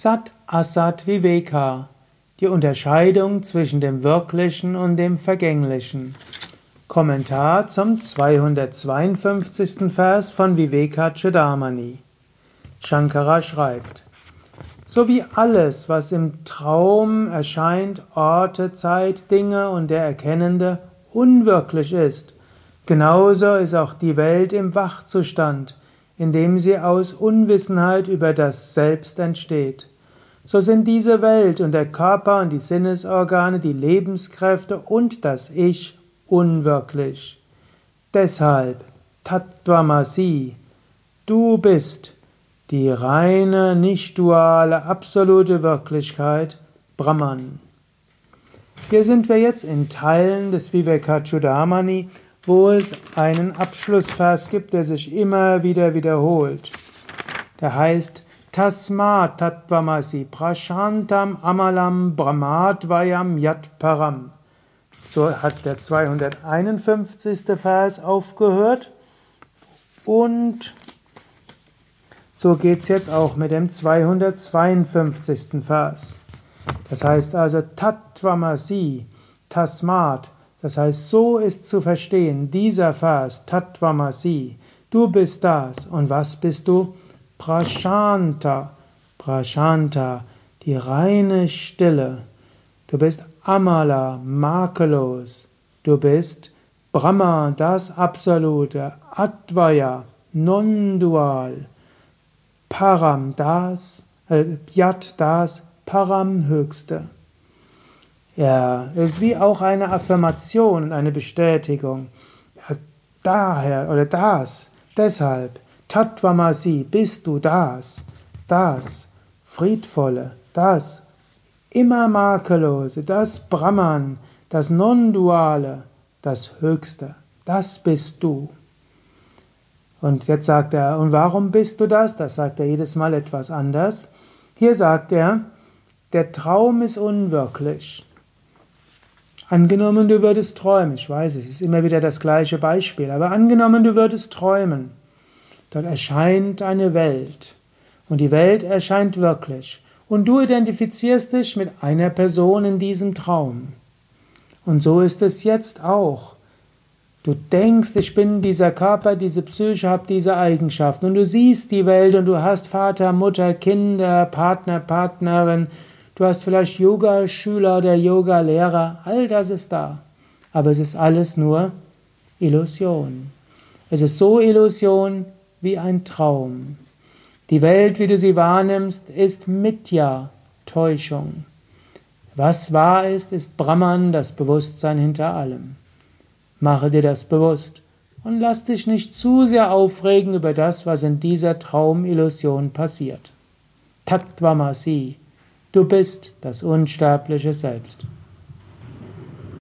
Sat Asat Viveka. Die Unterscheidung zwischen dem Wirklichen und dem Vergänglichen. Kommentar zum 252. Vers von Viveka Chudamani. Shankara schreibt, so wie alles, was im Traum erscheint, Orte, Zeit, Dinge und der Erkennende unwirklich ist, genauso ist auch die Welt im Wachzustand, indem sie aus Unwissenheit über das Selbst entsteht. So sind diese Welt und der Körper und die Sinnesorgane, die Lebenskräfte und das Ich unwirklich. Deshalb, Tattvamasi, du bist die reine, nicht duale, absolute Wirklichkeit, Brahman. Hier sind wir jetzt in Teilen des Vivekachudamani, wo es einen Abschlussvers gibt, der sich immer wieder wiederholt. Der heißt Tasmat Tattvamasi Prashantam Amalam Brahmadvayam Yat Param. So hat der 251. Vers aufgehört und so geht's jetzt auch mit dem 252. Vers. Das heißt also Tattvamasi, Tasmat, das heißt, so ist zu verstehen, dieser Vers, Tattvamasi, du bist das. Und was bist du? Prashanta, Prashanta, die reine Stille. Du bist Amala, makellos. Du bist Brahma, das Absolute, Advaya, non-dual. Param das, äh, Yat das, Param höchste. Ja, es ist wie auch eine Affirmation, eine Bestätigung. Ja, daher oder das, deshalb, Tattvamasi, bist du das, das, friedvolle, das, immer makellose, das Brahman, das Non-Duale, das Höchste, das bist du. Und jetzt sagt er, und warum bist du das? Das sagt er jedes Mal etwas anders. Hier sagt er, der Traum ist unwirklich. Angenommen, du würdest träumen. Ich weiß, es ist immer wieder das gleiche Beispiel, aber angenommen, du würdest träumen. Dort erscheint eine Welt. Und die Welt erscheint wirklich. Und du identifizierst dich mit einer Person in diesem Traum. Und so ist es jetzt auch. Du denkst, ich bin dieser Körper, diese Psyche, habe diese Eigenschaften. Und du siehst die Welt und du hast Vater, Mutter, Kinder, Partner, Partnerin. Du hast vielleicht Yoga-Schüler oder Yoga-Lehrer. All das ist da. Aber es ist alles nur Illusion. Es ist so Illusion wie ein Traum. Die Welt, wie du sie wahrnimmst, ist Mitya, Täuschung. Was wahr ist, ist Brahman, das Bewusstsein hinter allem. Mache dir das bewusst und lass dich nicht zu sehr aufregen über das, was in dieser Traumillusion passiert. Tattvamasi, du bist das unsterbliche Selbst.